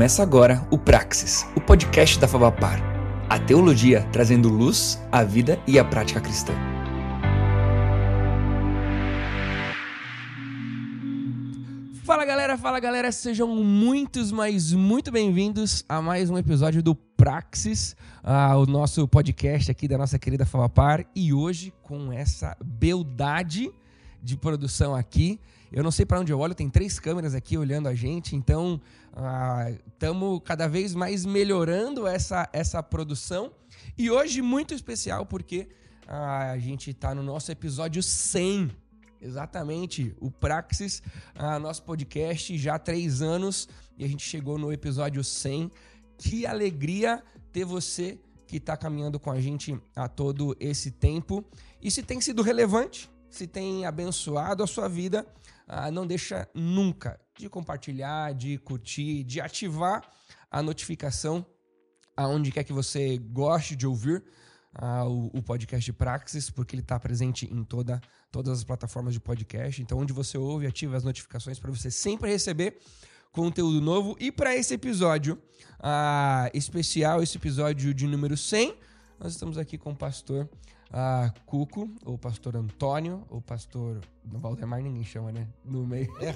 Começa agora o Praxis, o podcast da Fabapar. A teologia trazendo luz à vida e à prática cristã. Fala galera, fala galera, sejam muitos, mas muito bem-vindos a mais um episódio do Praxis, uh, o nosso podcast aqui da nossa querida Fabapar. E hoje, com essa beldade de produção aqui, eu não sei para onde eu olho, tem três câmeras aqui olhando a gente, então estamos uh, cada vez mais melhorando essa, essa produção. E hoje, muito especial, porque uh, a gente está no nosso episódio 100. Exatamente, o Praxis, uh, nosso podcast, já há três anos, e a gente chegou no episódio 100. Que alegria ter você que está caminhando com a gente a todo esse tempo. E se tem sido relevante, se tem abençoado a sua vida, ah, não deixa nunca de compartilhar, de curtir, de ativar a notificação aonde quer que você goste de ouvir ah, o, o, podcast Praxis, porque ele está presente em toda, todas as plataformas de podcast. Então, onde você ouve, ativa as notificações para você sempre receber conteúdo novo. E para esse episódio ah, especial, esse episódio de número 100, nós estamos aqui com o pastor ah, Cuco, ou pastor Antônio, ou pastor. No Valdemar ninguém chama, né? No meio. É,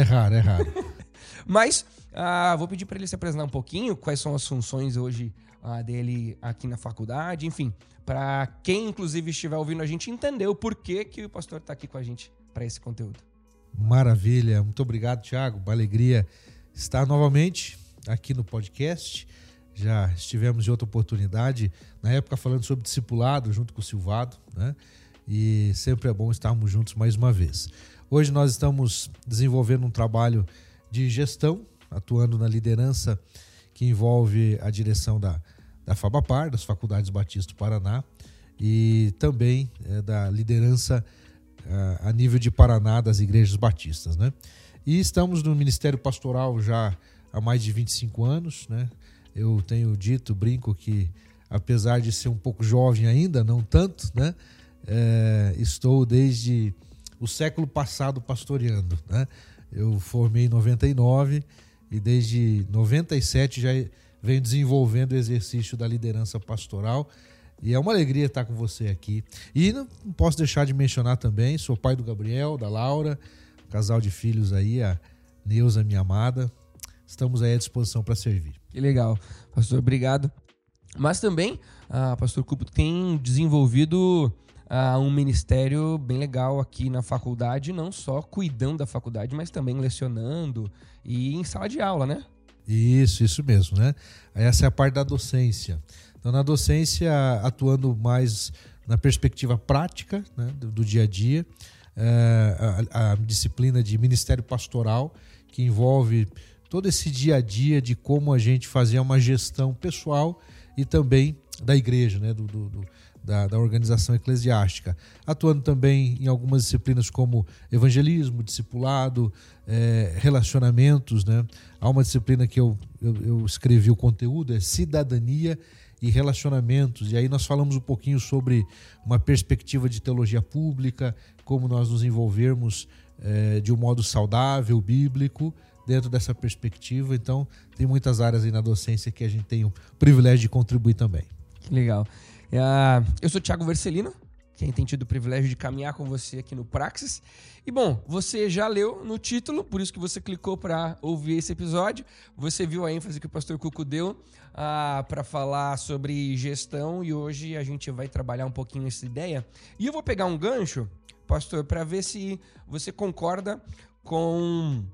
é raro, é raro. Mas ah, vou pedir para ele se apresentar um pouquinho, quais são as funções hoje ah, dele aqui na faculdade, enfim, para quem inclusive estiver ouvindo a gente entender o porquê que o pastor está aqui com a gente para esse conteúdo. Maravilha, muito obrigado, Thiago. Uma alegria estar novamente aqui no podcast já estivemos em outra oportunidade, na época falando sobre discipulado junto com o Silvado, né? E sempre é bom estarmos juntos mais uma vez. Hoje nós estamos desenvolvendo um trabalho de gestão, atuando na liderança que envolve a direção da, da FABAPAR, das Faculdades Batista do Paraná, e também é, da liderança a, a nível de Paraná das igrejas batistas, né? E estamos no Ministério Pastoral já há mais de 25 anos, né? Eu tenho dito, brinco que apesar de ser um pouco jovem ainda, não tanto, né? É, estou desde o século passado pastoreando, né? Eu formei em 99 e desde 97 já venho desenvolvendo o exercício da liderança pastoral. E é uma alegria estar com você aqui. E não posso deixar de mencionar também, sou pai do Gabriel, da Laura, casal de filhos aí, a Neuza, minha amada. Estamos aí à disposição para servir. Que legal. Pastor, obrigado. Mas também, a Pastor Cupo tem desenvolvido uh, um ministério bem legal aqui na faculdade, não só cuidando da faculdade, mas também lecionando e em sala de aula, né? Isso, isso mesmo, né? Essa é a parte da docência. Então, na docência, atuando mais na perspectiva prática né, do, do dia a dia, é, a, a disciplina de ministério pastoral, que envolve todo esse dia a dia de como a gente fazia uma gestão pessoal e também da igreja, né, do, do, do da, da, organização eclesiástica, atuando também em algumas disciplinas como evangelismo, discipulado, é, relacionamentos. Né? Há uma disciplina que eu, eu, eu, escrevi o conteúdo, é cidadania e relacionamentos. E aí nós falamos um pouquinho sobre uma perspectiva de teologia pública, como nós nos envolvermos é, de um modo saudável, bíblico, dentro dessa perspectiva. Então, tem muitas áreas aí na docência que a gente tem o privilégio de contribuir também. Que legal. Uh, eu sou Thiago Vercelino, quem tem tido o privilégio de caminhar com você aqui no Praxis. E bom, você já leu no título, por isso que você clicou para ouvir esse episódio. Você viu a ênfase que o pastor Cuco deu uh, para falar sobre gestão e hoje a gente vai trabalhar um pouquinho essa ideia. E eu vou pegar um gancho, pastor, para ver se você concorda com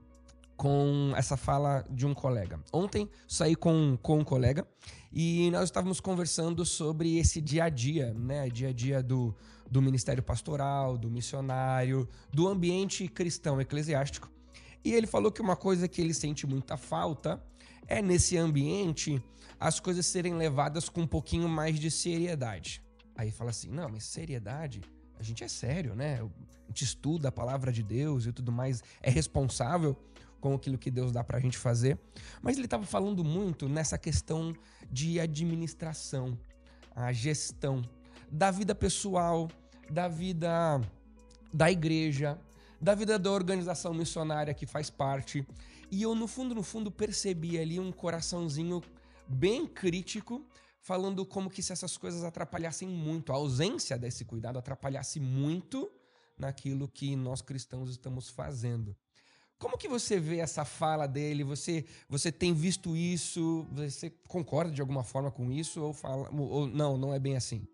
com essa fala de um colega. Ontem saí com, com um colega e nós estávamos conversando sobre esse dia a dia, né? Dia a dia do, do ministério pastoral, do missionário, do ambiente cristão eclesiástico. E ele falou que uma coisa que ele sente muita falta é nesse ambiente as coisas serem levadas com um pouquinho mais de seriedade. Aí fala assim: não, mas seriedade? A gente é sério, né? A gente estuda a palavra de Deus e tudo mais, é responsável com aquilo que Deus dá para a gente fazer. Mas ele estava falando muito nessa questão de administração, a gestão da vida pessoal, da vida da igreja, da vida da organização missionária que faz parte. E eu, no fundo, no fundo, percebi ali um coraçãozinho bem crítico, falando como que se essas coisas atrapalhassem muito, a ausência desse cuidado atrapalhasse muito naquilo que nós cristãos estamos fazendo. Como que você vê essa fala dele? Você, você tem visto isso? Você concorda de alguma forma com isso? Ou, fala, ou não, não é bem assim?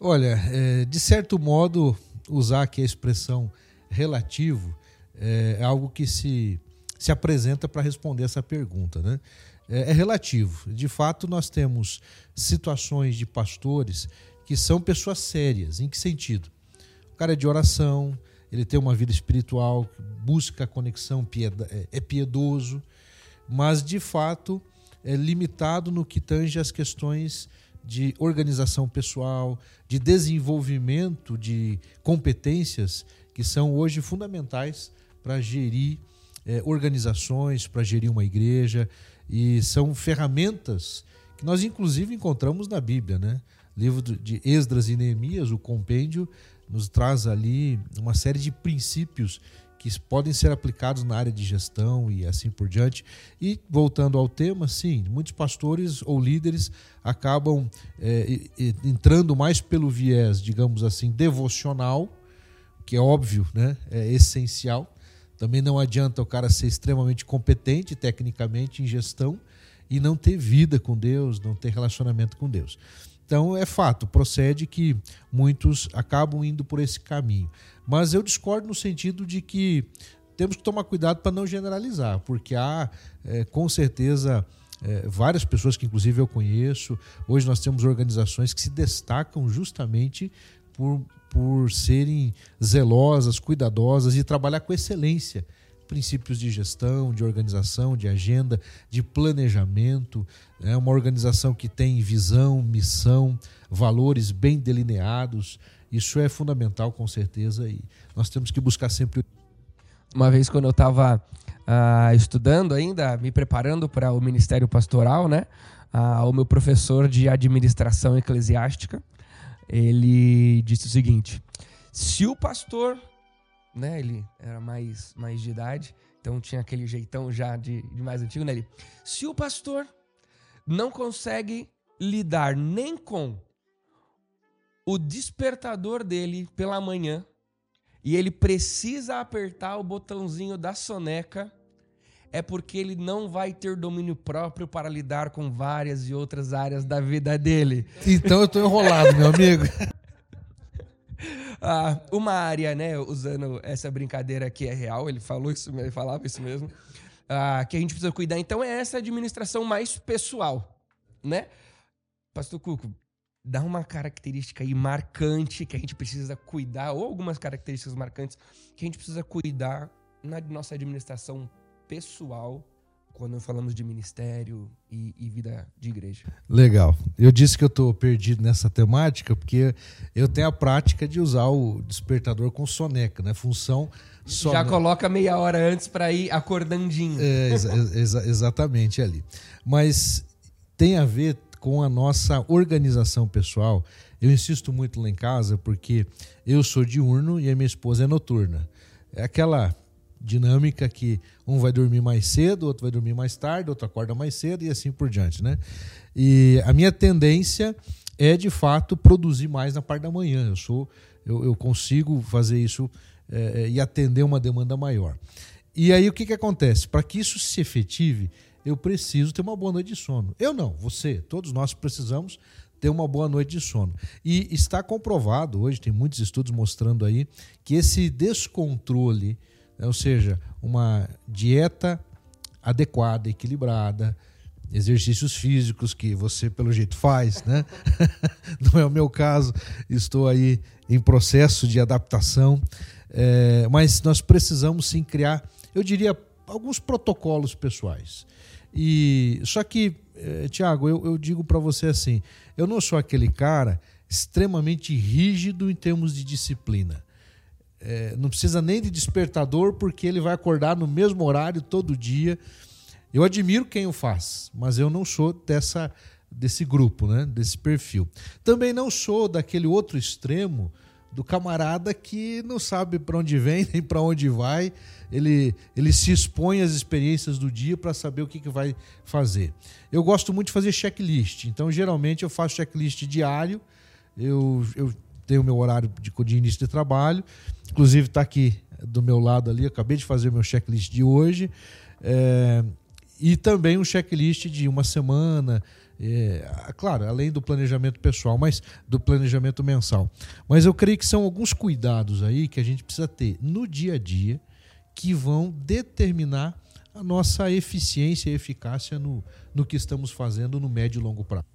Olha, é, de certo modo, usar aqui a expressão relativo é, é algo que se, se apresenta para responder essa pergunta. Né? É, é relativo. De fato, nós temos situações de pastores que são pessoas sérias. Em que sentido? O cara é de oração, ele tem uma vida espiritual, busca a conexão, é, é piedoso, mas de fato é limitado no que tange as questões de organização pessoal, de desenvolvimento de competências que são hoje fundamentais para gerir é, organizações, para gerir uma igreja, e são ferramentas que nós inclusive encontramos na Bíblia, né? Livro de Esdras e Neemias, o compêndio nos traz ali uma série de princípios que podem ser aplicados na área de gestão e assim por diante. E voltando ao tema, sim, muitos pastores ou líderes acabam é, entrando mais pelo viés, digamos assim, devocional, que é óbvio, né? é essencial. Também não adianta o cara ser extremamente competente tecnicamente em gestão e não ter vida com Deus, não ter relacionamento com Deus. Então é fato, procede que muitos acabam indo por esse caminho. Mas eu discordo no sentido de que temos que tomar cuidado para não generalizar, porque há é, com certeza é, várias pessoas que inclusive eu conheço. Hoje nós temos organizações que se destacam justamente por, por serem zelosas, cuidadosas e trabalhar com excelência princípios de gestão, de organização, de agenda, de planejamento. É uma organização que tem visão, missão, valores bem delineados. Isso é fundamental, com certeza, e nós temos que buscar sempre. Uma vez, quando eu estava uh, ah, estudando ainda, me preparando para o ministério pastoral, né? Uh, o meu professor de administração eclesiástica, ele disse o seguinte: se o pastor né? Ele era mais, mais de idade, então tinha aquele jeitão já de, de mais antigo, né? Ele, se o pastor não consegue lidar nem com o despertador dele pela manhã e ele precisa apertar o botãozinho da soneca, é porque ele não vai ter domínio próprio para lidar com várias e outras áreas da vida dele. Então eu tô enrolado, meu amigo. Ah, uma área, né, usando essa brincadeira que é real, ele falou isso, ele falava isso mesmo, ah, que a gente precisa cuidar, então, é essa administração mais pessoal, né? Pastor Cuco, dá uma característica aí marcante que a gente precisa cuidar, ou algumas características marcantes que a gente precisa cuidar na nossa administração pessoal quando falamos de ministério e, e, vida de igreja. Legal. Eu disse que eu estou perdido nessa temática porque eu tenho a prática de usar o despertador com soneca, né? Função soneca. Já coloca meia hora antes para ir acordandinho. É, exa exa exatamente ali. Mas tem a ver com a nossa organização pessoal. Eu insisto muito lá em casa porque eu sou diurno e a minha esposa é noturna. É aquela dinâmica que um vai dormir mais cedo, outro vai dormir mais tarde, outro acorda mais cedo e assim por diante, né? E a minha tendência é de fato produzir mais na parte da manhã. Eu sou, eu, eu consigo fazer isso é, e atender uma demanda maior. E aí o que, que acontece? Para que isso se efetive, eu preciso ter uma boa noite de sono. Eu não, você, todos nós precisamos ter uma boa noite de sono. E está comprovado, hoje tem muitos estudos mostrando aí, que esse descontrole? Ou seja, uma dieta adequada, equilibrada, exercícios físicos que você pelo jeito faz, né? Não é o meu caso, estou aí em processo de adaptação, é, mas nós precisamos sim criar, eu diria, alguns protocolos pessoais. E só que, é, Tiago, eu, eu digo para você assim, eu não sou aquele cara extremamente rígido em termos de disciplina é, não precisa nem de despertador, porque ele vai acordar no mesmo horário todo dia. Eu admiro quem o faz, mas eu não sou dessa desse grupo, né? desse perfil. Também não sou daquele outro extremo do camarada que não sabe para onde vem nem para onde vai. Ele, ele se expõe às experiências do dia para saber o que, que vai fazer. Eu gosto muito de fazer checklist, então geralmente eu faço checklist diário. Eu, eu tenho o meu horário de, de início de trabalho, inclusive está aqui do meu lado ali. acabei de fazer meu checklist de hoje. É, e também um checklist de uma semana, é, claro, além do planejamento pessoal, mas do planejamento mensal. Mas eu creio que são alguns cuidados aí que a gente precisa ter no dia a dia que vão determinar a nossa eficiência e eficácia no, no que estamos fazendo no médio e longo prazo.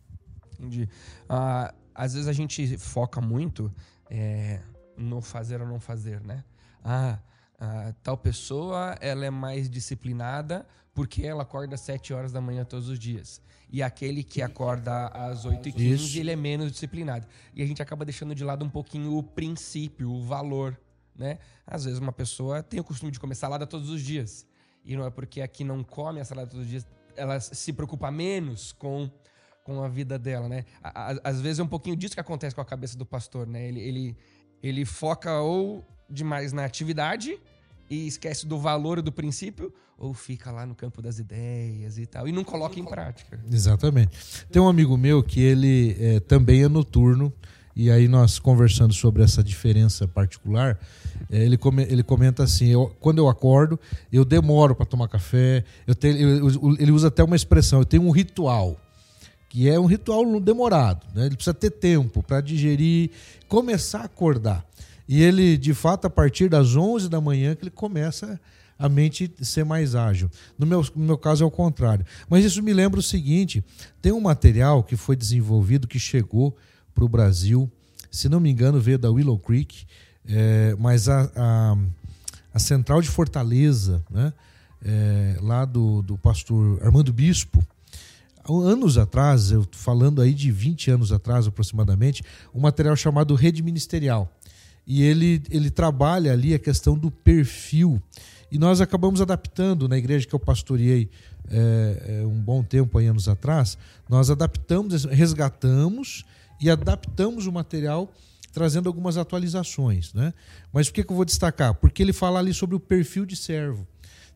Entendi. Ah, às vezes a gente foca muito é, no fazer ou não fazer, né? Ah, ah, tal pessoa ela é mais disciplinada porque ela acorda às 7 horas da manhã todos os dias. E aquele que acorda às 8h15, ele é menos disciplinado. E a gente acaba deixando de lado um pouquinho o princípio, o valor. Né? Às vezes uma pessoa tem o costume de comer salada todos os dias. E não é porque aqui não come a salada todos os dias, ela se preocupa menos com, com a vida dela, né? Às vezes é um pouquinho disso que acontece com a cabeça do pastor, né? Ele, ele, ele foca ou demais na atividade e esquece do valor do princípio, ou fica lá no campo das ideias e tal, e não coloca em prática. Exatamente. Tem um amigo meu que ele é, também é noturno, e aí nós conversando sobre essa diferença particular, é, ele, come, ele comenta assim: eu, quando eu acordo, eu demoro para tomar café, eu tenho, eu, ele usa até uma expressão, eu tenho um ritual que é um ritual demorado, né? ele precisa ter tempo para digerir, começar a acordar. E ele, de fato, a partir das 11 da manhã que ele começa a mente ser mais ágil. No meu, no meu caso é o contrário. Mas isso me lembra o seguinte: tem um material que foi desenvolvido, que chegou para o Brasil, se não me engano, veio da Willow Creek, é, mas a, a, a, central de Fortaleza, né, é, lá do, do pastor Armando Bispo, anos atrás, eu falando aí de 20 anos atrás aproximadamente, um material chamado Rede Ministerial e ele, ele trabalha ali a questão do perfil. E nós acabamos adaptando na igreja que eu pastoreei é, é, um bom tempo, aí, anos atrás, nós adaptamos, resgatamos e adaptamos o material trazendo algumas atualizações. Né? Mas por que, que eu vou destacar? Porque ele fala ali sobre o perfil de servo.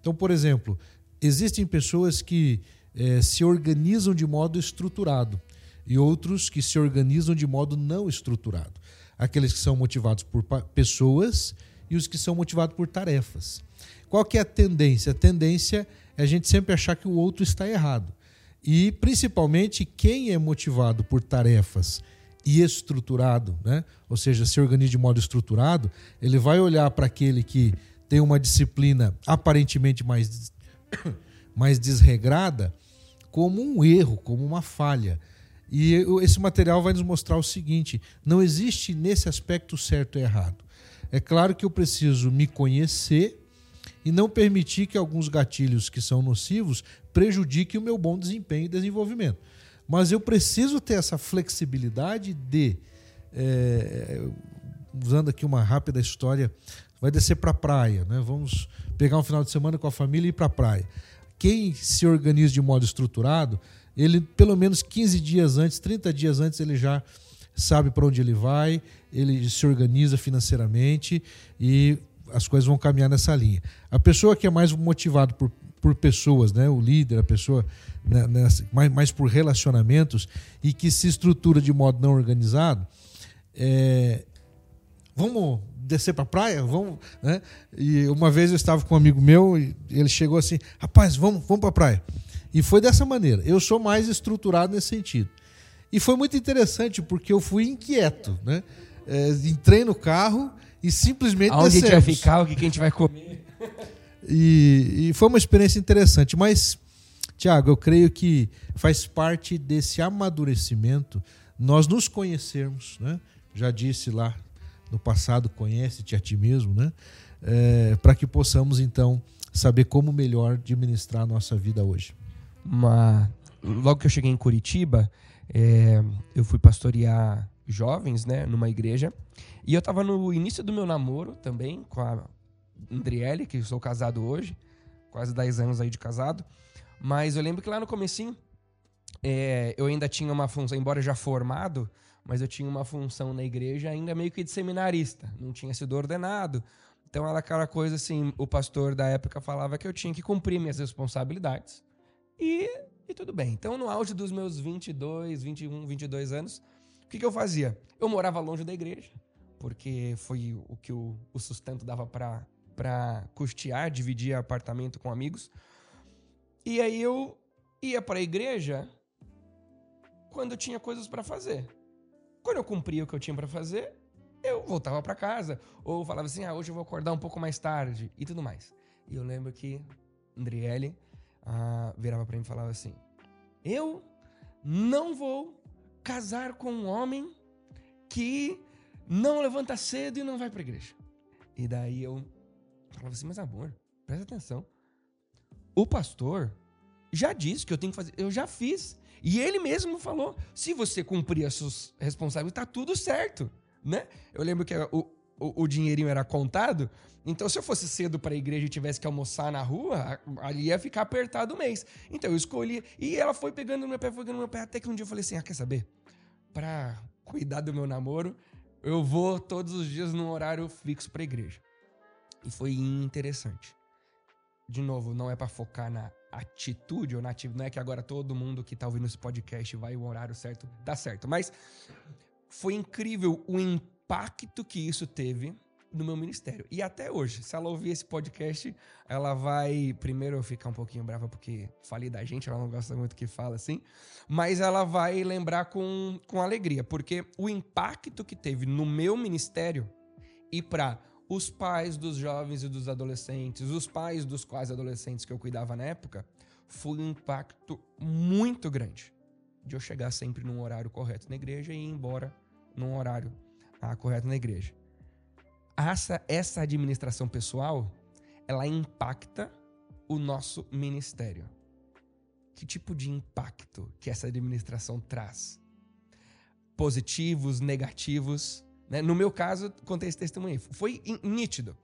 Então, por exemplo, existem pessoas que é, se organizam de modo estruturado e outros que se organizam de modo não estruturado aqueles que são motivados por pessoas e os que são motivados por tarefas. Qual que é a tendência? A tendência é a gente sempre achar que o outro está errado. E principalmente quem é motivado por tarefas e estruturado, né? ou seja, se organiza de modo estruturado, ele vai olhar para aquele que tem uma disciplina aparentemente mais, mais desregrada como um erro, como uma falha. E esse material vai nos mostrar o seguinte: não existe nesse aspecto certo e errado. É claro que eu preciso me conhecer e não permitir que alguns gatilhos que são nocivos prejudiquem o meu bom desempenho e desenvolvimento. Mas eu preciso ter essa flexibilidade de, é, usando aqui uma rápida história, vai descer para a praia, né? vamos pegar um final de semana com a família e ir para a praia. Quem se organiza de modo estruturado ele pelo menos 15 dias antes, 30 dias antes, ele já sabe para onde ele vai, ele se organiza financeiramente e as coisas vão caminhar nessa linha. A pessoa que é mais motivada por, por pessoas, né, o líder, a pessoa né, nessa, mais, mais por relacionamentos e que se estrutura de modo não organizado, é, vamos descer para a praia, vamos, né? E uma vez eu estava com um amigo meu e ele chegou assim, rapaz, vamos, vamos para a praia. E foi dessa maneira. Eu sou mais estruturado nesse sentido. E foi muito interessante porque eu fui inquieto, né? É, entrei no carro e simplesmente Onde descemos. a gente vai ficar, o que a gente vai comer. E, e foi uma experiência interessante. Mas, Tiago, eu creio que faz parte desse amadurecimento nós nos conhecermos, né? Já disse lá no passado, conhece-te a ti mesmo, né? É, para que possamos então saber como melhor administrar a nossa vida hoje uma. Logo que eu cheguei em Curitiba, é, eu fui pastorear jovens, né, numa igreja. E eu tava no início do meu namoro também com a Andriele, que eu sou casado hoje, quase 10 anos aí de casado. Mas eu lembro que lá no comecinho, é, eu ainda tinha uma função, embora já formado, mas eu tinha uma função na igreja ainda meio que de seminarista, não tinha sido ordenado. Então era aquela coisa assim, o pastor da época falava que eu tinha que cumprir minhas responsabilidades. E, e tudo bem. Então no auge dos meus 22, 21, 22 anos, o que, que eu fazia? Eu morava longe da igreja, porque foi o que o, o sustento dava para custear, dividir apartamento com amigos. E aí eu ia para a igreja quando tinha coisas para fazer. Quando eu cumpria o que eu tinha para fazer, eu voltava para casa. Ou falava assim: ah, hoje eu vou acordar um pouco mais tarde e tudo mais. E eu lembro que Andriele ah, virava para mim e falava assim: eu não vou casar com um homem que não levanta cedo e não vai para igreja. E daí eu falava assim: mas amor, presta atenção. O pastor já disse que eu tenho que fazer, eu já fiz. E ele mesmo falou: se você cumprir as suas responsabilidades, tá tudo certo, né? Eu lembro que o, o, o dinheirinho era contado, então se eu fosse cedo para a igreja e tivesse que almoçar na rua, ali ia ficar apertado o mês. Então eu escolhi, e ela foi pegando no meu pé, foi pegando no meu pé, até que um dia eu falei assim: ah, quer saber? Para cuidar do meu namoro, eu vou todos os dias num horário fixo para a igreja. E foi interessante. De novo, não é para focar na atitude ou na atitude. Não é que agora todo mundo que tá ouvindo esse podcast vai o horário certo, dá certo. Mas foi incrível o impacto que isso teve no meu ministério. E até hoje, se ela ouvir esse podcast, ela vai. Primeiro ficar um pouquinho brava porque falei da gente, ela não gosta muito que fala assim. Mas ela vai lembrar com, com alegria, porque o impacto que teve no meu ministério e para os pais dos jovens e dos adolescentes, os pais dos quais adolescentes que eu cuidava na época, foi um impacto muito grande de eu chegar sempre num horário correto na igreja e ir embora num horário ah, correto na igreja. Essa, essa administração pessoal, ela impacta o nosso ministério. Que tipo de impacto que essa administração traz? Positivos, negativos? Né? No meu caso, contei esse testemunho. Foi nítido.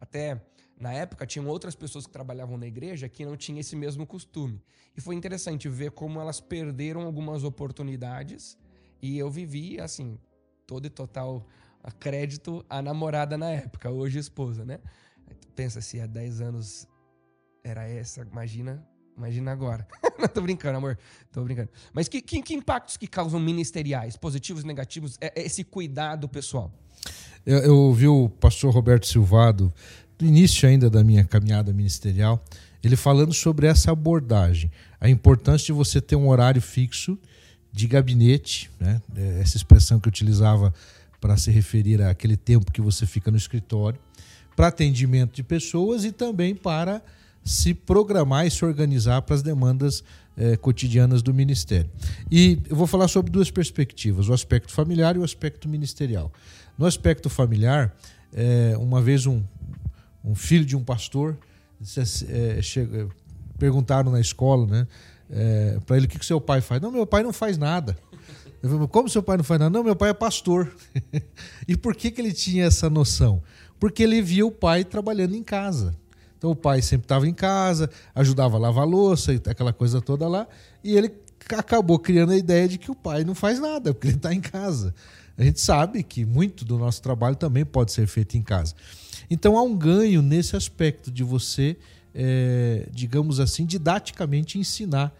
Até na época, tinham outras pessoas que trabalhavam na igreja que não tinham esse mesmo costume. E foi interessante ver como elas perderam algumas oportunidades. E eu vivi, assim, todo e total crédito à namorada na época, hoje esposa, né? Pensa se há 10 anos era essa, imagina Imagina agora. Não, tô brincando, amor. Tô brincando. Mas que, que, que impactos que causam ministeriais, positivos negativos, é, é esse cuidado pessoal? Eu, eu ouvi o pastor Roberto Silvado, do início ainda da minha caminhada ministerial, ele falando sobre essa abordagem, a importância de você ter um horário fixo de gabinete, né? É, essa expressão que eu utilizava para se referir àquele tempo que você fica no escritório, para atendimento de pessoas e também para se programar e se organizar para as demandas eh, cotidianas do Ministério. E eu vou falar sobre duas perspectivas: o aspecto familiar e o aspecto ministerial. No aspecto familiar, eh, uma vez um, um, filho de um pastor disse, eh, chega, perguntaram na escola, né, para ele o que, que seu pai faz. Não, meu pai não faz nada. Falei, Como seu pai não faz nada? Não, meu pai é pastor. e por que, que ele tinha essa noção? Porque ele via o pai trabalhando em casa. Então o pai sempre estava em casa, ajudava a lavar a louça e aquela coisa toda lá, e ele acabou criando a ideia de que o pai não faz nada, porque ele está em casa. A gente sabe que muito do nosso trabalho também pode ser feito em casa. Então há um ganho nesse aspecto de você, é, digamos assim, didaticamente ensinar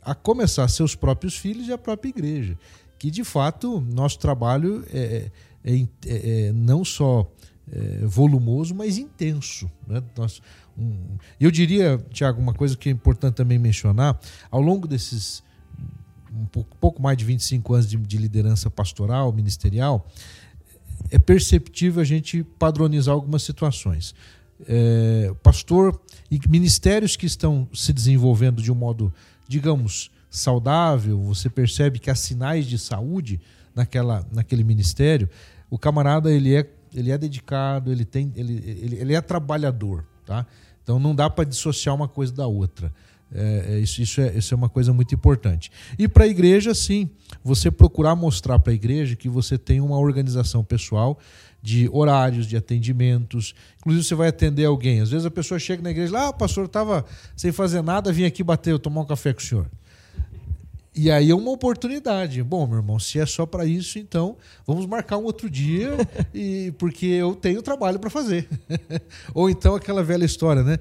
a começar seus próprios filhos e a própria igreja. Que de fato nosso trabalho é, é, é não só é, volumoso, mas intenso. Né? Nós, um, eu diria, Tiago, uma coisa que é importante também mencionar: ao longo desses um pouco, pouco mais de 25 anos de, de liderança pastoral, ministerial, é perceptível a gente padronizar algumas situações. É, pastor e ministérios que estão se desenvolvendo de um modo, digamos, saudável, você percebe que há sinais de saúde naquela, naquele ministério, o camarada ele é ele é dedicado, ele tem, ele, ele, ele é trabalhador, tá? Então não dá para dissociar uma coisa da outra. É, é, isso, isso, é, isso é uma coisa muito importante. E para a igreja, sim, você procurar mostrar para a igreja que você tem uma organização pessoal de horários, de atendimentos. Inclusive, você vai atender alguém. Às vezes a pessoa chega na igreja e ah, pastor, estava sem fazer nada, vim aqui bater, tomar um café com o senhor. E aí é uma oportunidade. Bom, meu irmão, se é só para isso, então vamos marcar um outro dia, e porque eu tenho trabalho para fazer. Ou então aquela velha história, né?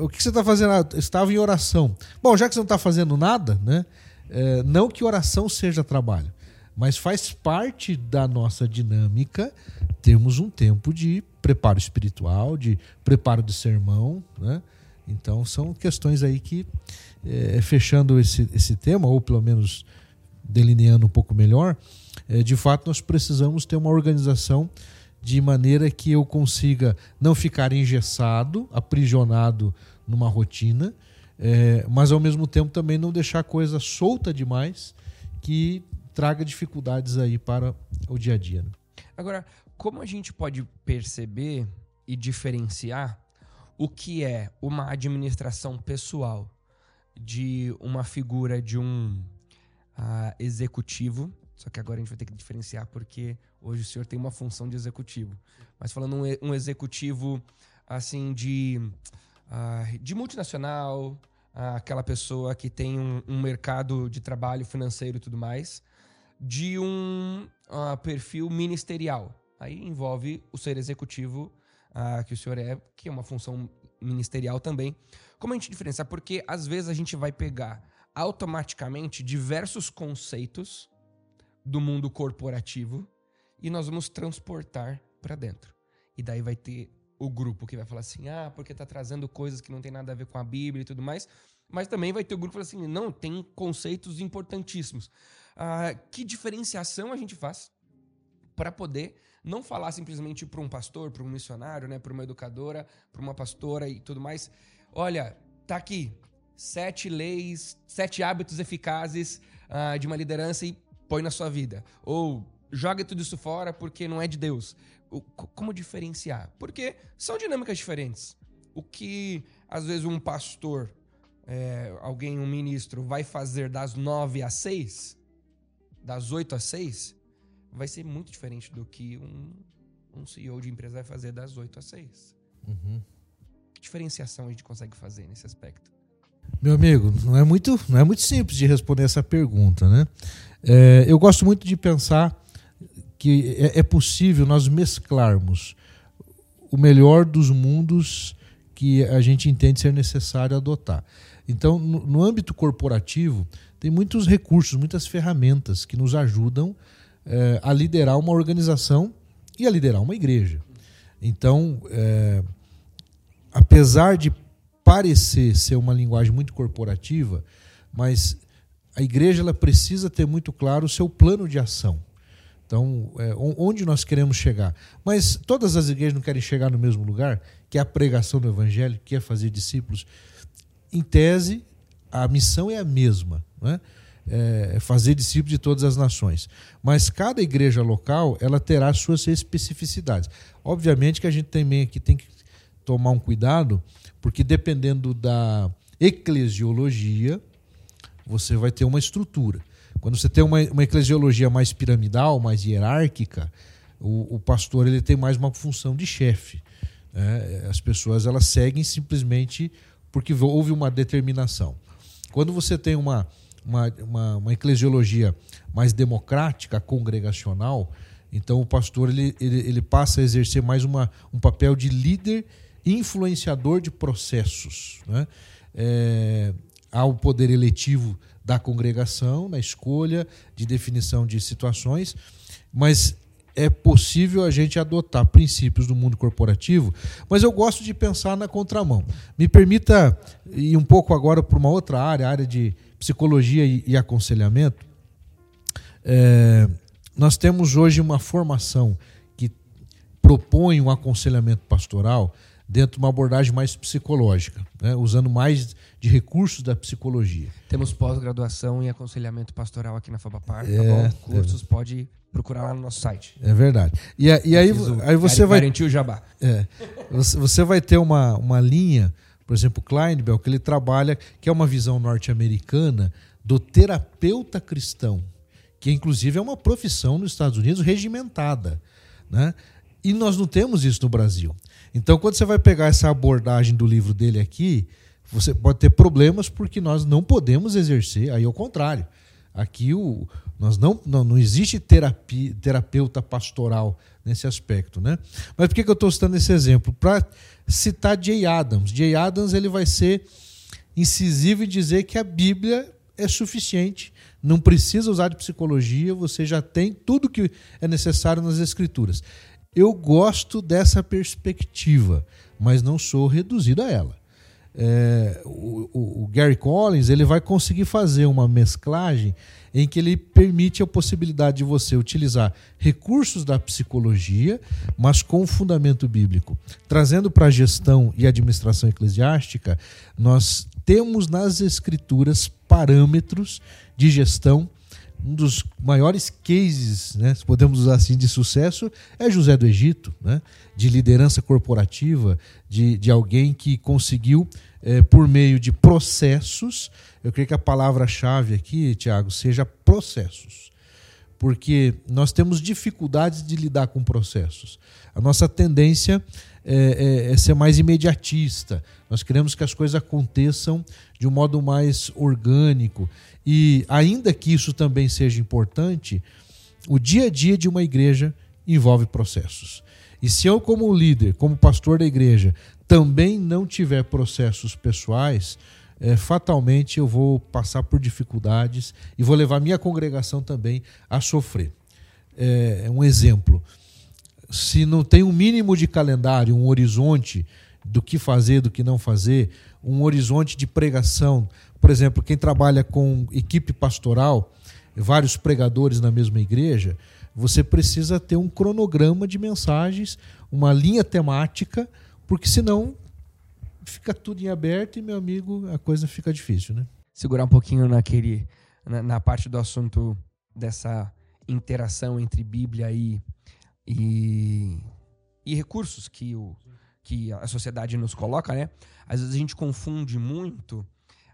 O que você está fazendo? Ah, estava em oração. Bom, já que você não está fazendo nada, né? É, não que oração seja trabalho, mas faz parte da nossa dinâmica termos um tempo de preparo espiritual, de preparo de sermão, né? Então são questões aí que é, fechando esse, esse tema, ou pelo menos delineando um pouco melhor, é, de fato nós precisamos ter uma organização de maneira que eu consiga não ficar engessado, aprisionado numa rotina, é, mas ao mesmo tempo também não deixar coisa solta demais que traga dificuldades aí para o dia a dia. Né? Agora, como a gente pode perceber e diferenciar o que é uma administração pessoal de uma figura de um uh, executivo. Só que agora a gente vai ter que diferenciar porque hoje o senhor tem uma função de executivo. Mas falando um, um executivo assim de, uh, de multinacional, uh, aquela pessoa que tem um, um, mercado de trabalho financeiro e tudo mais, de um perfil ministerial. Aí envolve o ser executivo que o senhor é, que é uma função ministerial também. Como a gente diferenciar? Porque às vezes a gente vai pegar automaticamente diversos conceitos do mundo corporativo e nós vamos transportar para dentro. E daí vai ter o grupo que vai falar assim: ah, porque tá trazendo coisas que não tem nada a ver com a Bíblia e tudo mais. Mas também vai ter o grupo que fala assim: não, tem conceitos importantíssimos. Ah, que diferenciação a gente faz para poder não falar simplesmente para um pastor, para um missionário, né, para uma educadora, para uma pastora e tudo mais. Olha, tá aqui sete leis, sete hábitos eficazes uh, de uma liderança e põe na sua vida. Ou joga tudo isso fora porque não é de Deus. O, como diferenciar? Porque são dinâmicas diferentes. O que às vezes um pastor, é, alguém, um ministro, vai fazer das nove às seis, das oito às seis, vai ser muito diferente do que um, um CEO de empresa vai fazer das 8 às 6. Uhum. Que diferenciação a gente consegue fazer nesse aspecto? Meu amigo, não é muito, não é muito simples de responder essa pergunta, né? É, eu gosto muito de pensar que é, é possível nós mesclarmos o melhor dos mundos que a gente entende ser necessário adotar. Então, no, no âmbito corporativo, tem muitos recursos, muitas ferramentas que nos ajudam é, a liderar uma organização e a liderar uma igreja. Então, é, apesar de parecer ser uma linguagem muito corporativa, mas a igreja ela precisa ter muito claro o seu plano de ação. Então, é, onde nós queremos chegar? Mas todas as igrejas não querem chegar no mesmo lugar, que é a pregação do evangelho, que é fazer discípulos. Em tese, a missão é a mesma. Não é? É, fazer discípulos de todas as nações. Mas cada igreja local ela terá suas especificidades. Obviamente que a gente também aqui tem que tomar um cuidado, porque dependendo da eclesiologia, você vai ter uma estrutura. Quando você tem uma, uma eclesiologia mais piramidal, mais hierárquica, o, o pastor ele tem mais uma função de chefe. Né? As pessoas elas seguem simplesmente porque houve uma determinação. Quando você tem uma uma, uma, uma eclesiologia mais democrática, congregacional, então o pastor ele, ele, ele passa a exercer mais uma, um papel de líder influenciador de processos. Né? É, há o poder eletivo da congregação, na escolha de definição de situações, mas é possível a gente adotar princípios do mundo corporativo, mas eu gosto de pensar na contramão. Me permita ir um pouco agora para uma outra área, a área de psicologia e, e aconselhamento, é, nós temos hoje uma formação que propõe um aconselhamento pastoral dentro de uma abordagem mais psicológica, né, usando mais de recursos da psicologia. Temos pós-graduação em aconselhamento pastoral aqui na Fabapar, tá é, tá bom? Cursos é. pode procurar lá no nosso site. É verdade. E, e aí, aí você vai garantir o jabá. É, você, você vai ter uma, uma linha por exemplo, Kleinbell, que ele trabalha, que é uma visão norte-americana do terapeuta cristão, que inclusive é uma profissão nos Estados Unidos regimentada. Né? E nós não temos isso no Brasil. Então, quando você vai pegar essa abordagem do livro dele aqui, você pode ter problemas porque nós não podemos exercer, aí ao contrário. Aqui o, nós não, não, não existe terapia, terapeuta pastoral nesse aspecto. Né? Mas por que, que eu estou citando esse exemplo? Para citar Jay Adams. Jay Adams ele vai ser incisivo e dizer que a Bíblia é suficiente, não precisa usar de psicologia, você já tem tudo que é necessário nas Escrituras. Eu gosto dessa perspectiva, mas não sou reduzido a ela. É, o, o, Gary Collins ele vai conseguir fazer uma mesclagem em que ele permite a possibilidade de você utilizar recursos da psicologia, mas com fundamento bíblico. Trazendo para a gestão e administração eclesiástica, nós temos nas escrituras parâmetros de gestão. Um dos maiores cases, né, se podemos usar assim, de sucesso é José do Egito, né, de liderança corporativa, de, de alguém que conseguiu, é, por meio de processos, eu creio que a palavra-chave aqui, Tiago, seja processos. Porque nós temos dificuldades de lidar com processos. A nossa tendência é, é, é ser mais imediatista. Nós queremos que as coisas aconteçam de um modo mais orgânico. E, ainda que isso também seja importante, o dia a dia de uma igreja envolve processos. E se eu, como líder, como pastor da igreja, também não tiver processos pessoais, é, fatalmente eu vou passar por dificuldades e vou levar minha congregação também a sofrer. É, um exemplo se não tem um mínimo de calendário, um horizonte do que fazer, do que não fazer, um horizonte de pregação. Por exemplo, quem trabalha com equipe pastoral, vários pregadores na mesma igreja, você precisa ter um cronograma de mensagens, uma linha temática, porque senão fica tudo em aberto e, meu amigo, a coisa fica difícil, né? Segurar um pouquinho naquele, na, na parte do assunto dessa interação entre Bíblia e e, e recursos que, o, que a sociedade nos coloca, né? Às vezes a gente confunde muito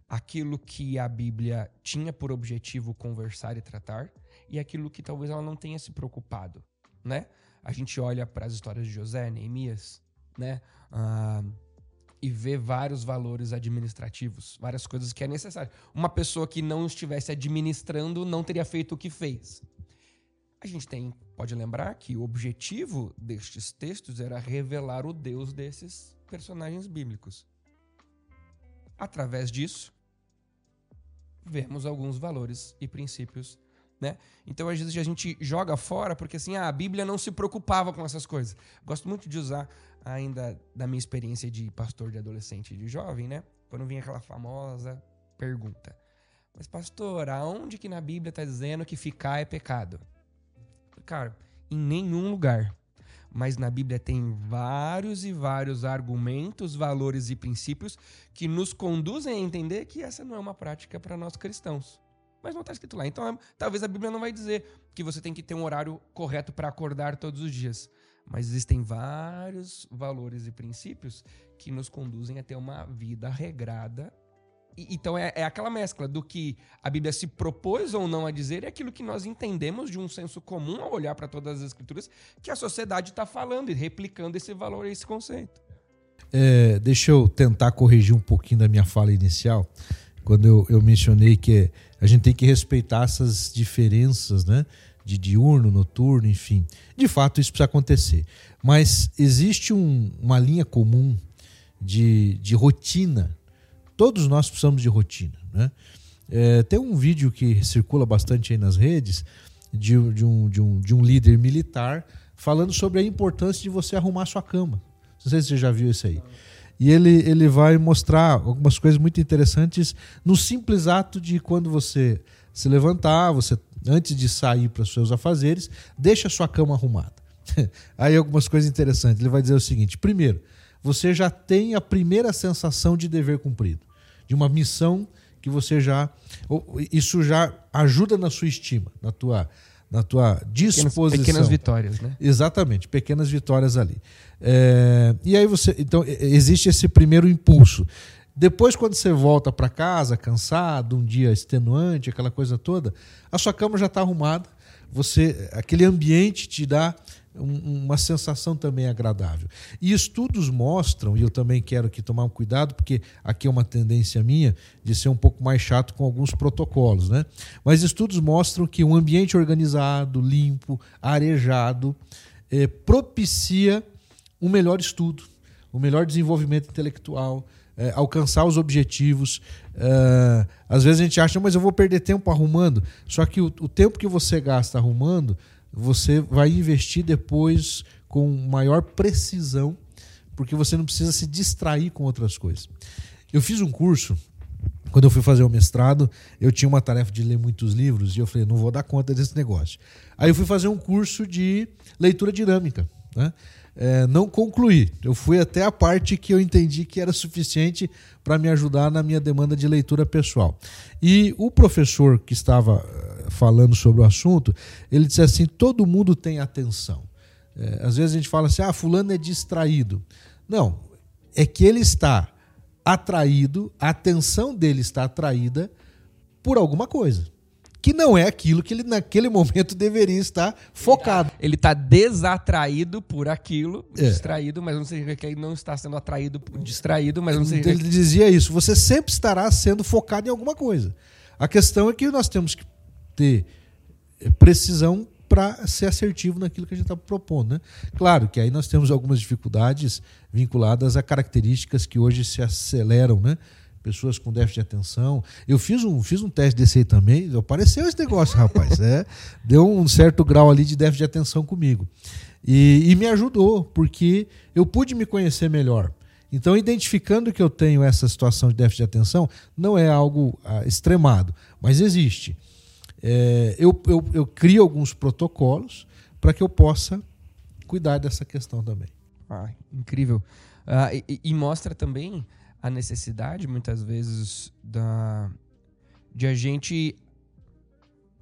aquilo que a Bíblia tinha por objetivo conversar e tratar e aquilo que talvez ela não tenha se preocupado, né? A gente olha para as histórias de José, Neemias, né? Ah, e vê vários valores administrativos, várias coisas que é necessário. Uma pessoa que não estivesse administrando não teria feito o que fez. A gente tem, pode lembrar que o objetivo destes textos era revelar o Deus desses personagens bíblicos. Através disso, vemos alguns valores e princípios, né? Então às vezes a gente joga fora porque assim, ah, a Bíblia não se preocupava com essas coisas. Gosto muito de usar ainda da minha experiência de pastor de adolescente e de jovem, né? Quando vinha aquela famosa pergunta: "Mas pastor, aonde que na Bíblia está dizendo que ficar é pecado?" Cara, em nenhum lugar. Mas na Bíblia tem vários e vários argumentos, valores e princípios que nos conduzem a entender que essa não é uma prática para nós cristãos. Mas não está escrito lá. Então, talvez a Bíblia não vai dizer que você tem que ter um horário correto para acordar todos os dias. Mas existem vários valores e princípios que nos conduzem a ter uma vida regrada então é, é, aquela mescla do que a Bíblia se propôs ou não a dizer e aquilo que nós entendemos de um senso comum ao olhar para todas as escrituras que a sociedade está falando e replicando esse valor e esse conceito. É, deixa eu tentar corrigir um pouquinho da minha fala inicial, quando eu, eu mencionei que a gente tem que respeitar essas diferenças, né? De diurno, noturno, enfim. De fato, isso precisa acontecer. Mas existe um, uma linha comum de, de rotina Todos nós precisamos de rotina. Né? É, tem um vídeo que circula bastante aí nas redes de, de, um, de, um, de um líder militar falando sobre a importância de você arrumar sua cama. Não sei se você já viu isso aí. E ele, ele vai mostrar algumas coisas muito interessantes no simples ato de quando você se levantar, você antes de sair para os seus afazeres, deixa a sua cama arrumada. Aí algumas coisas interessantes. Ele vai dizer o seguinte: primeiro, você já tem a primeira sensação de dever cumprido de uma missão que você já. Isso já ajuda na sua estima, na tua, na tua disposição. Pequenas, pequenas vitórias, né? Exatamente, pequenas vitórias ali. É, e aí você. Então, existe esse primeiro impulso. Depois, quando você volta para casa, cansado, um dia extenuante, aquela coisa toda, a sua cama já está arrumada. Você, aquele ambiente te dá uma sensação também agradável. E estudos mostram, e eu também quero aqui tomar um cuidado, porque aqui é uma tendência minha de ser um pouco mais chato com alguns protocolos, né? Mas estudos mostram que um ambiente organizado, limpo, arejado, eh, propicia um melhor estudo, um melhor desenvolvimento intelectual, é, alcançar os objetivos. É, às vezes a gente acha, mas eu vou perder tempo arrumando. Só que o, o, tempo que você gasta arrumando, você vai investir depois com maior precisão, porque você não precisa se distrair com outras coisas. Eu fiz um curso. Quando eu fui fazer o mestrado, eu tinha uma tarefa de ler muitos livros e eu falei, não vou dar conta desse negócio. Aí eu fui fazer um curso de leitura dinâmica. Né? é, não concluí. Eu fui até a parte que eu entendi que era suficiente para me ajudar na minha demanda de leitura pessoal. E o professor que estava eh, falando sobre o assunto, ele disse assim: todo mundo tem atenção. É, às vezes a gente fala assim: ah, fulano é distraído. Não, é que ele está atraído, a atenção dele está atraída por alguma coisa que não é aquilo que ele naquele momento deveria estar focado. Ele está tá desatraído por aquilo, é. distraído, mas não significa que ele não está sendo atraído, distraído, mas não significa Ele que... dizia isso, você sempre estará sendo focado em alguma coisa. A questão é que nós temos que ter precisão para ser assertivo naquilo que a gente está propondo. Né? Claro que aí nós temos algumas dificuldades vinculadas a características que hoje se aceleram, né? pessoas com déficit de atenção. Eu fiz um, fiz um teste desse aí também, apareceu esse negócio, rapaz. É, deu um certo grau ali de déficit de atenção comigo. E, e me ajudou, porque eu pude me conhecer melhor. Então, identificando que eu tenho essa situação de déficit de atenção, não é algo ah, extremado, mas existe. É, eu, eu, eu crio alguns protocolos para que eu possa cuidar dessa questão também. Ah, incrível. Ah, e, e, mostra também a necessidade, muitas vezes, da, de a gente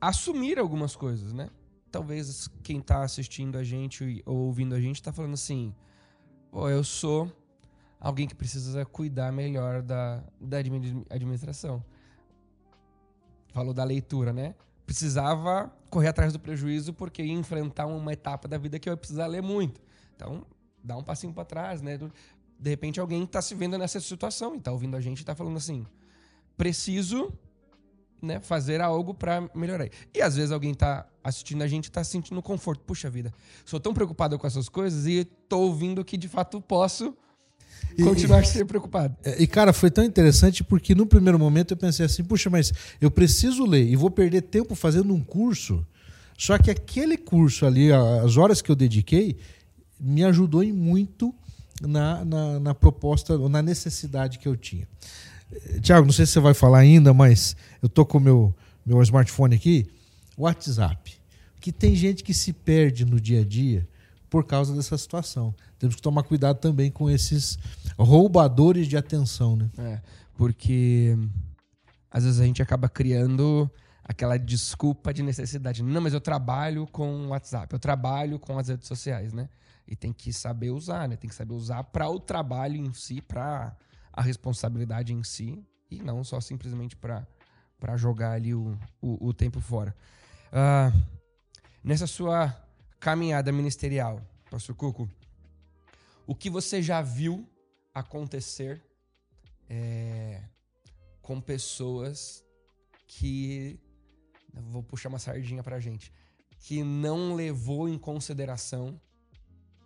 assumir algumas coisas, né? Talvez quem está assistindo a gente ou ouvindo a gente está falando assim: oh, eu sou alguém que precisa cuidar melhor da, da administração. Falou da leitura, né? Precisava correr atrás do prejuízo porque ia enfrentar uma etapa da vida que eu ia precisar ler muito. Então, dá um passinho para trás, né? de repente alguém está se vendo nessa situação e está ouvindo a gente e está falando assim: preciso né, fazer algo para melhorar. E às vezes alguém está assistindo a gente está sentindo conforto. Puxa vida, sou tão preocupado com essas coisas e estou ouvindo que de fato posso continuar e, a ser preocupado. É, e cara, foi tão interessante porque no primeiro momento eu pensei assim: puxa, mas eu preciso ler e vou perder tempo fazendo um curso. Só que aquele curso ali, as horas que eu dediquei, me ajudou em muito na, na, na proposta, na necessidade que eu tinha. Tiago, não sei se você vai falar ainda, mas eu tô com o meu, meu smartphone aqui, WhatsApp. Que tem gente que se perde no dia a dia por causa dessa situação. Temos que tomar cuidado também com esses roubadores de atenção, né? É, porque às vezes a gente acaba criando aquela desculpa de necessidade. Não, mas eu trabalho com WhatsApp, eu trabalho com as redes sociais, né? e tem que saber usar, né? Tem que saber usar para o trabalho em si, para a responsabilidade em si e não só simplesmente para jogar ali o, o, o tempo fora. Uh, nessa sua caminhada ministerial, Pastor Cuco, o que você já viu acontecer é, com pessoas que vou puxar uma sardinha pra gente que não levou em consideração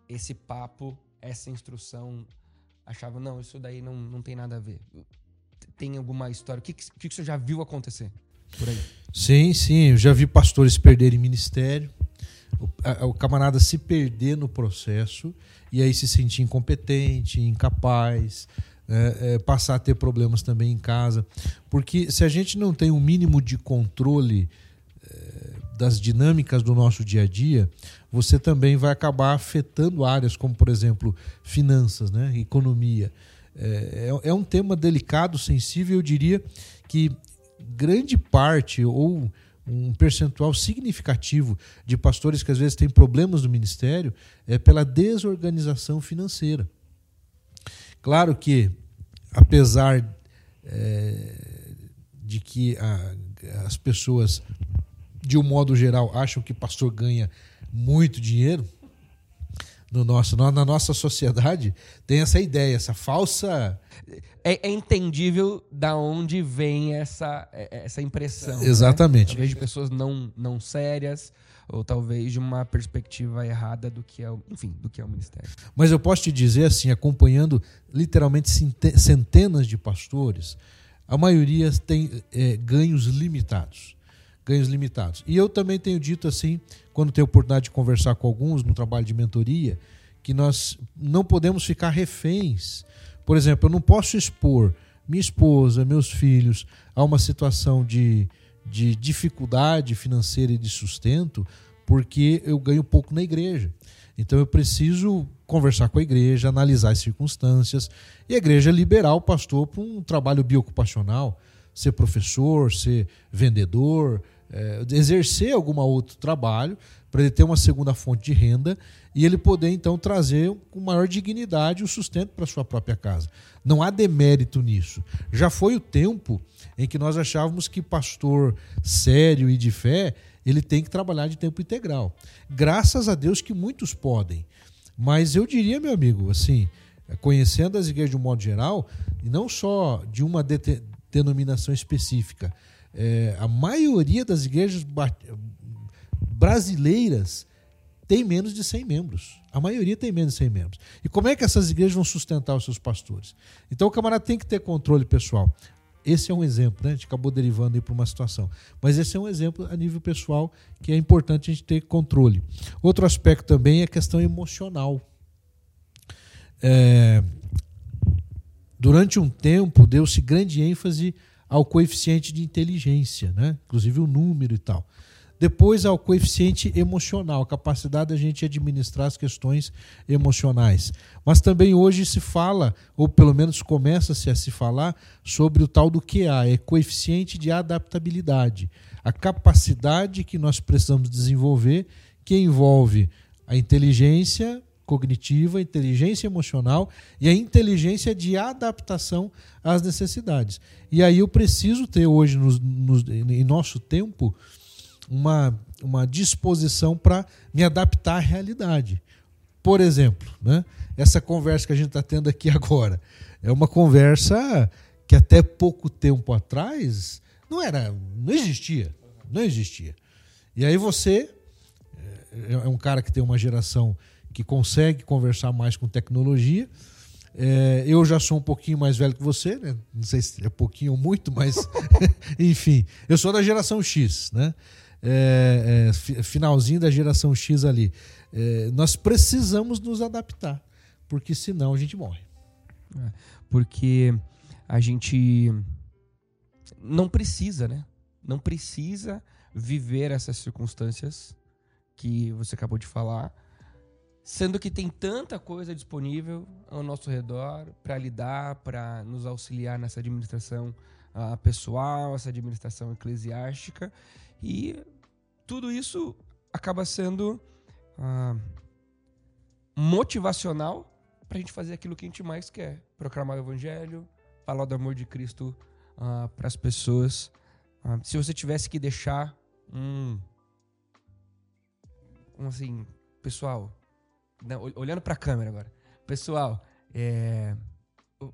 esse papo, essa instrução, achava, não, isso daí não, não tem nada a ver. Tem alguma história? O que, que, que você já viu acontecer por aí? Sim, sim. Eu já vi pastores perderem ministério, o, camarada se perder no processo e aí se sentir incompetente, incapaz, é, é, passar a ter problemas também em casa. Porque se a gente não tem um mínimo de controle é, das dinâmicas do nosso dia a dia, você também vai acabar afetando áreas como, por exemplo, finanças, né? economia. É, é, é um tema delicado, sensível, eu diria que grande parte ou um percentual significativo de pastores que às vezes têm problemas no ministério é pela desorganização financeira. Claro que, apesar é, de que a, as pessoas, de um modo geral, acham que pastor ganha muito dinheiro, no nosso, na nossa sociedade tem essa ideia, essa falsa. É, é entendível da onde vem essa, é, essa impressão. Né? Exatamente. Né? Talvez de pessoas não, não sérias, ou talvez de uma perspectiva errada do que é o, enfim, do que é o ministério. Mas eu posso te dizer assim, acompanhando literalmente centenas de pastores, a maioria tem é, ganhos limitados ganhos limitados. E eu também tenho dito assim, quando tenho oportunidade de conversar com alguns no trabalho de mentoria, que nós não podemos ficar reféns. Por exemplo, eu não posso expor minha esposa, meus filhos a uma situação de, de dificuldade financeira e de sustento porque eu ganho pouco na igreja. Então eu preciso conversar com a igreja, analisar as circunstâncias e a igreja liberar o pastor para um trabalho biocupacional, ser professor, ser vendedor, é, exercer algum outro trabalho para ele ter uma segunda fonte de renda e ele poder então trazer com maior dignidade o sustento para sua própria casa. Não há demérito nisso. Já foi o tempo em que nós achávamos que pastor sério e de fé ele tem que trabalhar de tempo integral. Graças a Deus que muitos podem. Mas eu diria, meu amigo, assim, conhecendo as igrejas de um modo geral, e não só de uma denominação específica, é, a maioria das igrejas brasileiras tem menos de 100 membros. A maioria tem menos de 100 membros. E como é que essas igrejas vão sustentar os seus pastores? Então o camarada tem que ter controle pessoal. Esse é um exemplo, né? A gente acabou derivando aí para uma situação. Mas esse é um exemplo a nível pessoal que é importante a gente ter controle. Outro aspecto também é a questão emocional. É, durante um tempo, deu-se grande ênfase ao coeficiente de inteligência, né? inclusive o número e tal. Depois ao coeficiente emocional, a capacidade da gente administrar as questões emocionais. Mas também hoje se fala, ou pelo menos começa-se a se falar, sobre o tal do QA, é coeficiente de adaptabilidade. A capacidade que nós precisamos desenvolver, que envolve a inteligência cognitiva, inteligência emocional e a inteligência de adaptação às necessidades. E aí eu preciso ter hoje, no, no, em nosso tempo, uma, uma disposição para me adaptar à realidade. Por exemplo, né, essa conversa que a gente está tendo aqui agora é uma conversa que até pouco tempo atrás não era, não existia, não existia. E aí você é, é um cara que tem uma geração que consegue conversar mais com tecnologia. É, eu já sou um pouquinho mais velho que você, né? não sei se é pouquinho ou muito, mas enfim, eu sou da geração X, né? É, é, finalzinho da geração X ali. É, nós precisamos nos adaptar, porque senão a gente morre. É, porque a gente não precisa, né? Não precisa viver essas circunstâncias que você acabou de falar sendo que tem tanta coisa disponível ao nosso redor para lidar, para nos auxiliar nessa administração uh, pessoal, essa administração eclesiástica, e tudo isso acaba sendo uh, motivacional para a gente fazer aquilo que a gente mais quer: proclamar o Evangelho, falar do amor de Cristo uh, para as pessoas. se você tivesse que deixar um, um assim, pessoal, não, olhando para a câmera agora. Pessoal, é,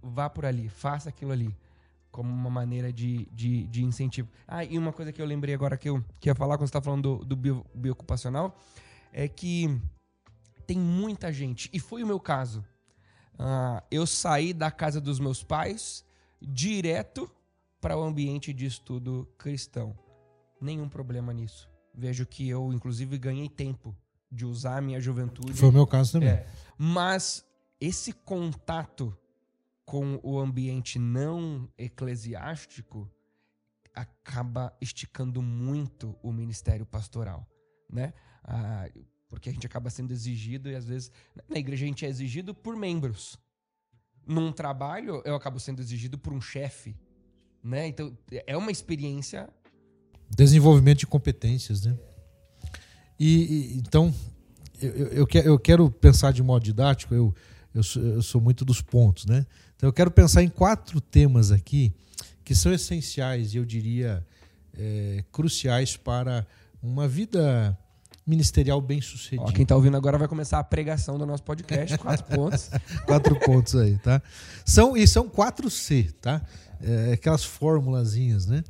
vá por ali, faça aquilo ali. Como uma maneira de, de, de, incentivo. Ah, e uma coisa que eu lembrei agora que eu, que ia falar quando você está falando do, do bio, biocupacional é que tem muita gente, e foi o meu caso. Uh, eu saí da casa dos meus pais direto para o ambiente de estudo cristão. Nenhum problema nisso. Vejo que eu, inclusive, ganhei tempo de usar a minha juventude. Foi o meu caso também. É. Mas esse contato com o ambiente não eclesiástico acaba esticando muito o ministério pastoral, né? Ah, porque a gente acaba sendo exigido e às vezes na igreja a gente é exigido por membros. Num trabalho eu acabo sendo exigido por um chefe, né? Então é uma experiência desenvolvimento de competências, né? E, e então, eu, eu, eu, quero pensar de modo didático, eu, eu sou, eu, sou, muito dos pontos, né? Então, eu quero pensar em quatro temas aqui que são essenciais e eu diria é, cruciais para uma vida ministerial bem sucedido. Ó, quem está ouvindo agora vai começar a pregação do nosso podcast, quatro pontos. quatro pontos aí, tá? São, e são quatro C, tá? É, aquelas formulazinhas, né?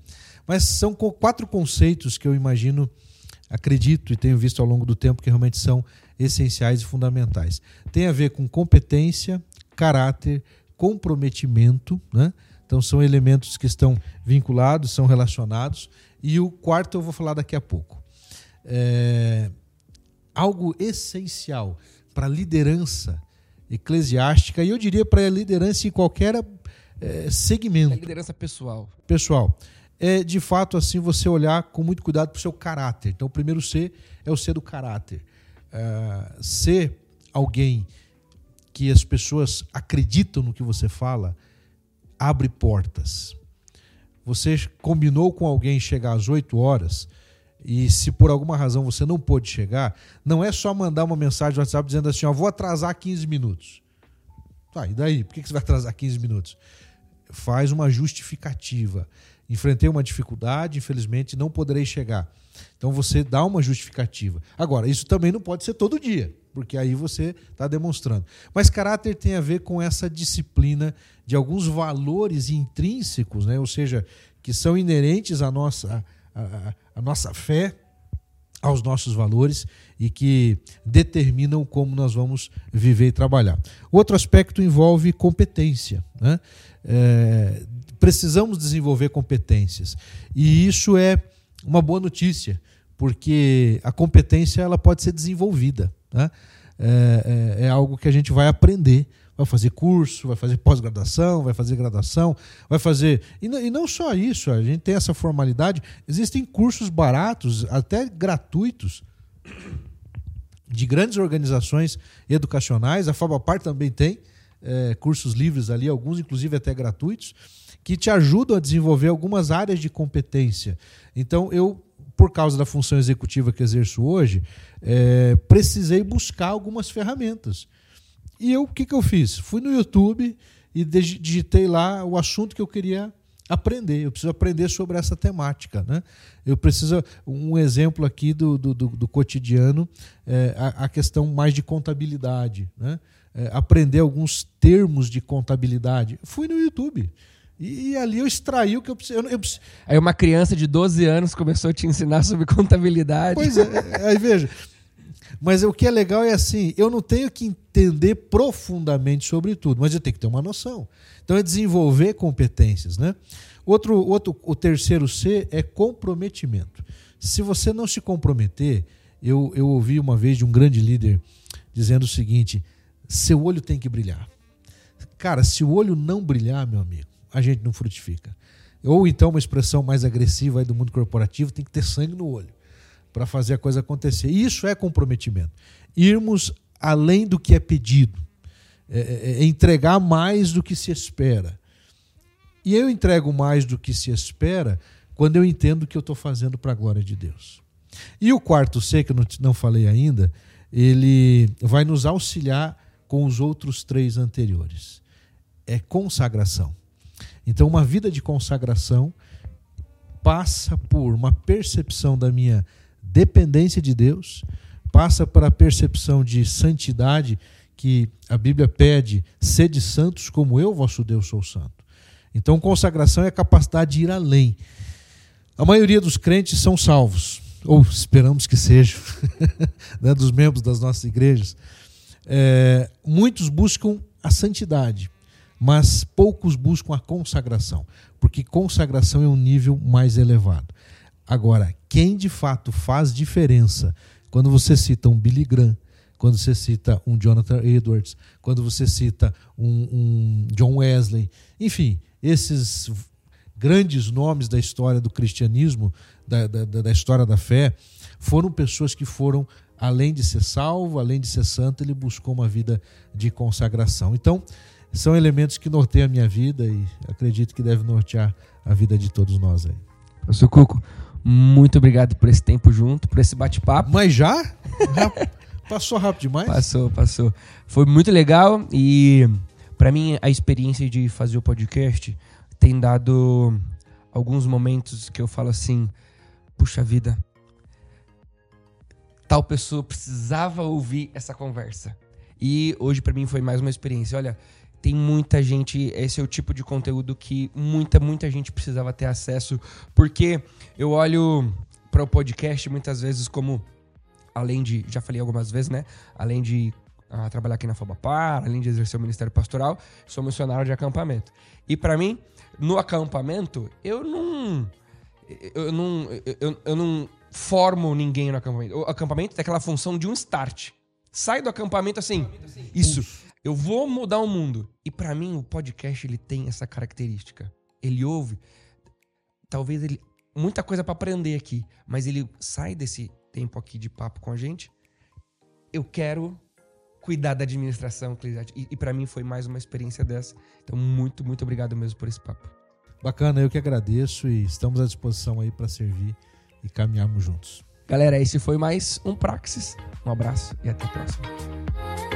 Mas são quatro conceitos que eu imagino, acredito e tenho visto ao longo do tempo que realmente são essenciais e fundamentais. Tem a ver com competência, caráter, comprometimento, né? Então são elementos que estão vinculados, são relacionados. E o quarto eu vou falar daqui a pouco. É algo essencial para a liderança eclesiástica e eu diria para a liderança em qualquer é, segmento. A liderança pessoal. Pessoal. É de fato assim você olhar com muito cuidado para o seu caráter. Então o primeiro C é o C do caráter. É, ser alguém que as pessoas acreditam no que você fala abre portas. Você combinou com alguém chegar às 8 horas e se por alguma razão você não pôde chegar, não é só mandar uma mensagem no WhatsApp dizendo assim, ó, vou atrasar 15 minutos. Tá, e daí? Por que você vai atrasar 15 minutos? Faz uma justificativa. Enfrentei uma dificuldade, infelizmente não poderei chegar. Então você dá uma justificativa. Agora, isso também não pode ser todo dia, porque aí você está demonstrando. Mas caráter tem a ver com essa disciplina de alguns valores intrínsecos, né? ou seja, que são inerentes à nossa, à, à nossa fé, aos nossos valores e que determinam como nós vamos viver e trabalhar. Outro aspecto envolve competência. Né? É, precisamos desenvolver competências e isso é uma boa notícia, porque a competência ela pode ser desenvolvida. Né? É, é, é algo que a gente vai aprender vai fazer curso, vai fazer pós-graduação, vai fazer graduação, vai fazer. E, e, não só isso, a gente tem essa formalidade. Existem cursos baratos, até gratuitos, de grandes organizações educacionais. A Fabapar também tem é, cursos livres ali, alguns inclusive até gratuitos, que te ajudam a desenvolver algumas áreas de competência. Então, eu por causa da função executiva que exerço hoje, é, precisei buscar algumas ferramentas. E eu, o que, que eu fiz? Fui no YouTube e digitei lá o assunto que eu queria aprender. Eu preciso aprender sobre essa temática. Né? Eu preciso. Um exemplo aqui do, do, do, do cotidiano, é, a, a, questão mais de contabilidade. Né? É, aprender alguns termos de contabilidade. Fui no YouTube. E, e, ali eu extraí o que eu preciso. Aí uma criança de 12 anos começou a te ensinar sobre contabilidade. Pois é, é aí veja. Mas o que é legal é assim, eu não tenho que entender profundamente sobre tudo, mas eu tenho que ter uma noção. Então é desenvolver competências, né? Outro, outro, o terceiro C é comprometimento. Se você não se comprometer, eu, eu ouvi uma vez de um grande líder dizendo o seguinte: seu olho tem que brilhar. Cara, se o olho não brilhar, meu amigo, a gente não frutifica. Ou então uma expressão mais agressiva do mundo corporativo, tem que ter sangue no olho para fazer a coisa acontecer. Isso é comprometimento. Irmos além do que é pedido, é, é, é entregar mais do que se espera. E eu entrego mais do que se espera quando eu entendo que eu estou fazendo para a glória de Deus. E o quarto C, que eu não falei ainda, ele vai nos auxiliar com os outros três anteriores. É consagração. Então, uma vida de consagração passa por uma percepção da minha dependência de Deus, passa para a percepção de santidade que a Bíblia pede, sede santos como eu, vosso Deus, sou santo. Então, consagração é a capacidade de ir além. A maioria dos crentes são salvos, ou esperamos que sejam, né, dos membros das nossas igrejas. É, muitos buscam a santidade, mas poucos buscam a consagração, porque consagração é um nível mais elevado. Agora, quem de fato faz diferença quando você cita um Billy Graham, quando você cita um Jonathan Edwards, quando você cita um, um John Wesley, enfim, esses grandes nomes da história do cristianismo, da, da, da história da fé, foram pessoas que foram, além de ser salvo, além de ser santo, ele buscou uma vida de consagração. Então, são elementos que norteiam a minha vida e acredito que deve nortear a vida de todos nós aí. Professor Cuco, muito obrigado por esse tempo junto, por esse bate-papo. Mas já? passou rápido demais? Passou, passou. Foi muito legal e para mim a experiência de fazer o podcast tem dado alguns momentos que eu falo assim, puxa vida, tal pessoa precisava ouvir essa conversa. E hoje para mim foi mais uma experiência. Olha, tem muita gente, esse é o tipo de conteúdo que muita, muita gente precisava ter acesso, porque eu olho para o podcast muitas vezes como além de, já falei algumas vezes, né? Além de uh, trabalhar aqui na Fabapar, além de exercer o ministério pastoral, sou missionário de acampamento. E para mim, no acampamento, eu não eu não eu, eu não formo ninguém no acampamento. O acampamento tem aquela função de um start. Sai do acampamento assim, isso. Eu vou mudar o mundo. E para mim o podcast ele tem essa característica. Ele ouve, talvez ele muita coisa para aprender aqui, mas ele sai desse tempo aqui de papo com a gente. Eu quero cuidar da administração, e, e para mim foi mais uma experiência dessa. Então muito, muito obrigado mesmo por esse papo. Bacana, eu que agradeço e estamos à disposição aí para servir e caminharmos juntos. Galera, esse foi mais um Praxis. Um abraço e até a próxima.